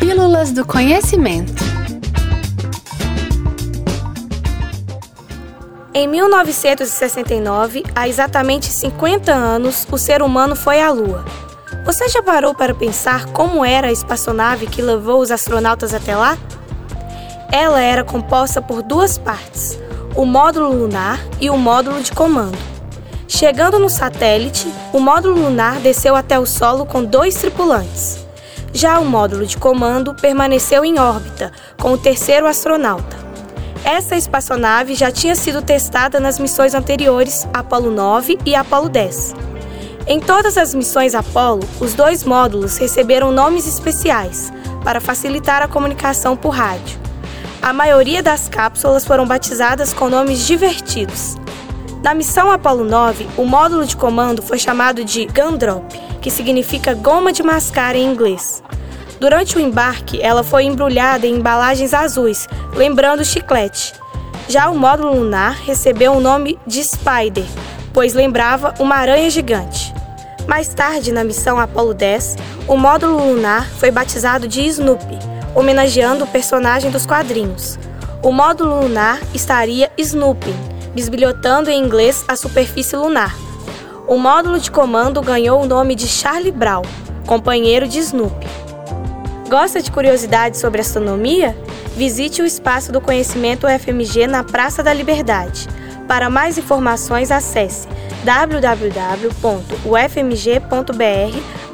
Pílulas do Conhecimento. Em 1969, há exatamente 50 anos, o ser humano foi à Lua. Você já parou para pensar como era a espaçonave que levou os astronautas até lá? Ela era composta por duas partes, o módulo lunar e o módulo de comando. Chegando no satélite, o módulo lunar desceu até o solo com dois tripulantes. Já o módulo de comando permaneceu em órbita, com o terceiro astronauta. Essa espaçonave já tinha sido testada nas missões anteriores, Apollo 9 e Apollo 10. Em todas as missões Apollo, os dois módulos receberam nomes especiais para facilitar a comunicação por rádio. A maioria das cápsulas foram batizadas com nomes divertidos. Na missão Apollo 9, o módulo de comando foi chamado de Gumdrop, que significa goma de mascar em inglês. Durante o embarque, ela foi embrulhada em embalagens azuis, lembrando chiclete. Já o módulo lunar recebeu o nome de Spider, pois lembrava uma aranha gigante. Mais tarde, na missão Apollo 10, o módulo lunar foi batizado de Snoopy, homenageando o personagem dos quadrinhos. O módulo lunar estaria snooping, bisbilhotando em inglês a superfície lunar. O módulo de comando ganhou o nome de Charlie Brown, companheiro de Snoopy. Gosta de curiosidades sobre astronomia? Visite o Espaço do Conhecimento UFMG na Praça da Liberdade. Para mais informações, acesse www.ufmg.br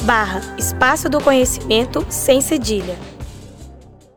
barra Espaço do Conhecimento sem cedilha.